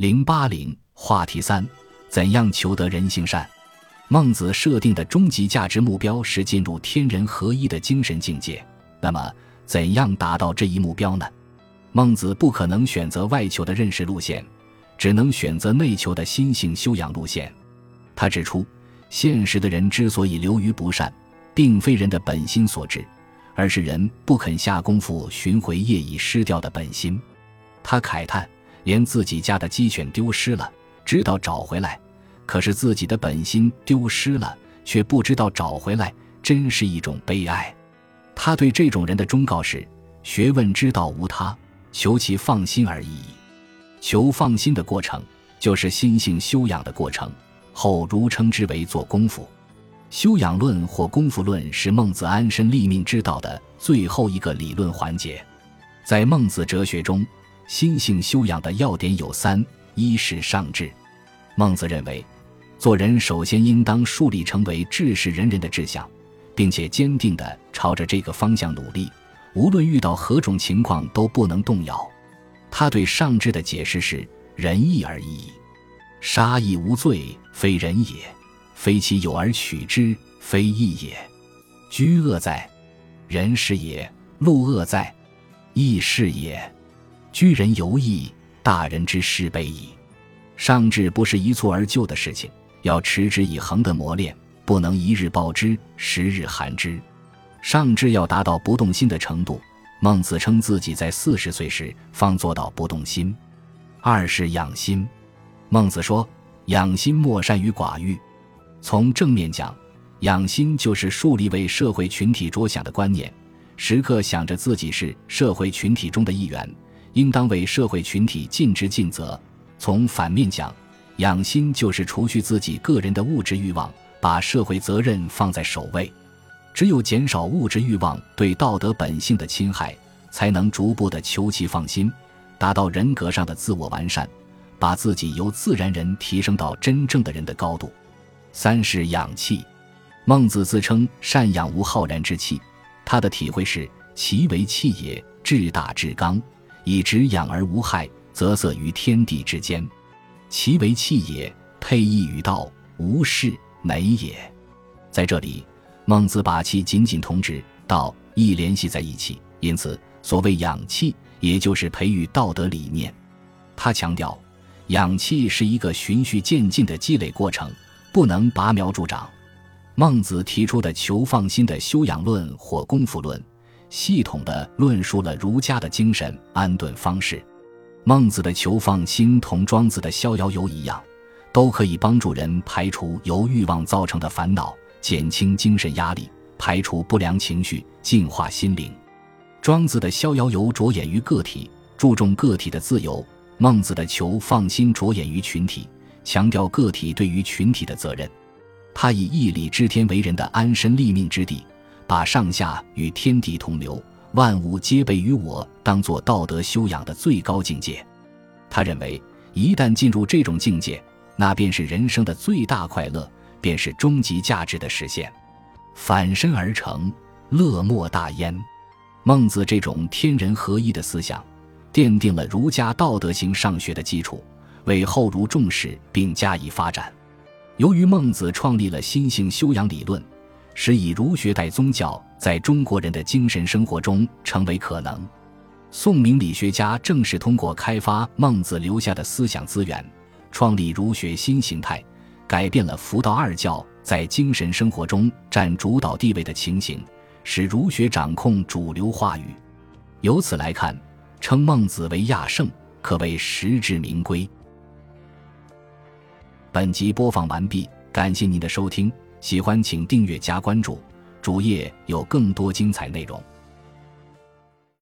零八零话题三：怎样求得人性善？孟子设定的终极价值目标是进入天人合一的精神境界。那么，怎样达到这一目标呢？孟子不可能选择外求的认识路线，只能选择内求的心性修养路线。他指出，现实的人之所以流于不善，并非人的本心所致，而是人不肯下功夫寻回业已失掉的本心。他慨叹。连自己家的鸡犬丢失了，知道找回来，可是自己的本心丢失了，却不知道找回来，真是一种悲哀。他对这种人的忠告是：学问之道无他，求其放心而已。求放心的过程，就是心性修养的过程，后儒称之为做功夫。修养论或功夫论是孟子安身立命之道的最后一个理论环节，在孟子哲学中。心性修养的要点有三：一是上智。孟子认为，做人首先应当树立成为治世仁人的志向，并且坚定地朝着这个方向努力，无论遇到何种情况都不能动摇。他对上智的解释是：仁义而已。杀义无罪，非仁也；非其有而取之，非义也。居恶在，仁是也；路恶在，义是也。居人犹义，大人之事备矣。上智不是一蹴而就的事情，要持之以恒的磨练，不能一日暴之，十日寒之。上智要达到不动心的程度，孟子称自己在四十岁时方做到不动心。二是养心。孟子说：“养心莫善于寡欲。”从正面讲，养心就是树立为社会群体着想的观念，时刻想着自己是社会群体中的一员。应当为社会群体尽职尽责。从反面讲，养心就是除去自己个人的物质欲望，把社会责任放在首位。只有减少物质欲望对道德本性的侵害，才能逐步的求其放心，达到人格上的自我完善，把自己由自然人提升到真正的人的高度。三是养气。孟子自称善养无浩然之气，他的体会是：其为气也，至大至刚。以直养而无害，则色于天地之间。其为气也，配义与道，无事馁也。在这里，孟子把气紧紧同指、道义联系在一起，因此所谓养气，也就是培育道德理念。他强调，养气是一个循序渐进的积累过程，不能拔苗助长。孟子提出的求放心的修养论或功夫论。系统的论述了儒家的精神安顿方式。孟子的求放心同庄子的逍遥游一样，都可以帮助人排除由欲望造成的烦恼，减轻精神压力，排除不良情绪，净化心灵。庄子的逍遥游着眼于个体，注重个体的自由；孟子的求放心着眼于群体，强调个体对于群体的责任。他以义理知天为人的安身立命之地。把上下与天地同流，万物皆备于我，当做道德修养的最高境界。他认为，一旦进入这种境界，那便是人生的最大快乐，便是终极价值的实现。反身而成，乐莫大焉。孟子这种天人合一的思想，奠定了儒家道德型上学的基础，为后儒重视并加以发展。由于孟子创立了心性修养理论。使以儒学代宗教在中国人的精神生活中成为可能。宋明理学家正是通过开发孟子留下的思想资源，创立儒学新形态，改变了佛道二教在精神生活中占主导地位的情形，使儒学掌控主流话语。由此来看，称孟子为亚圣，可谓实至名归。本集播放完毕，感谢您的收听。喜欢请订阅加关注，主页有更多精彩内容。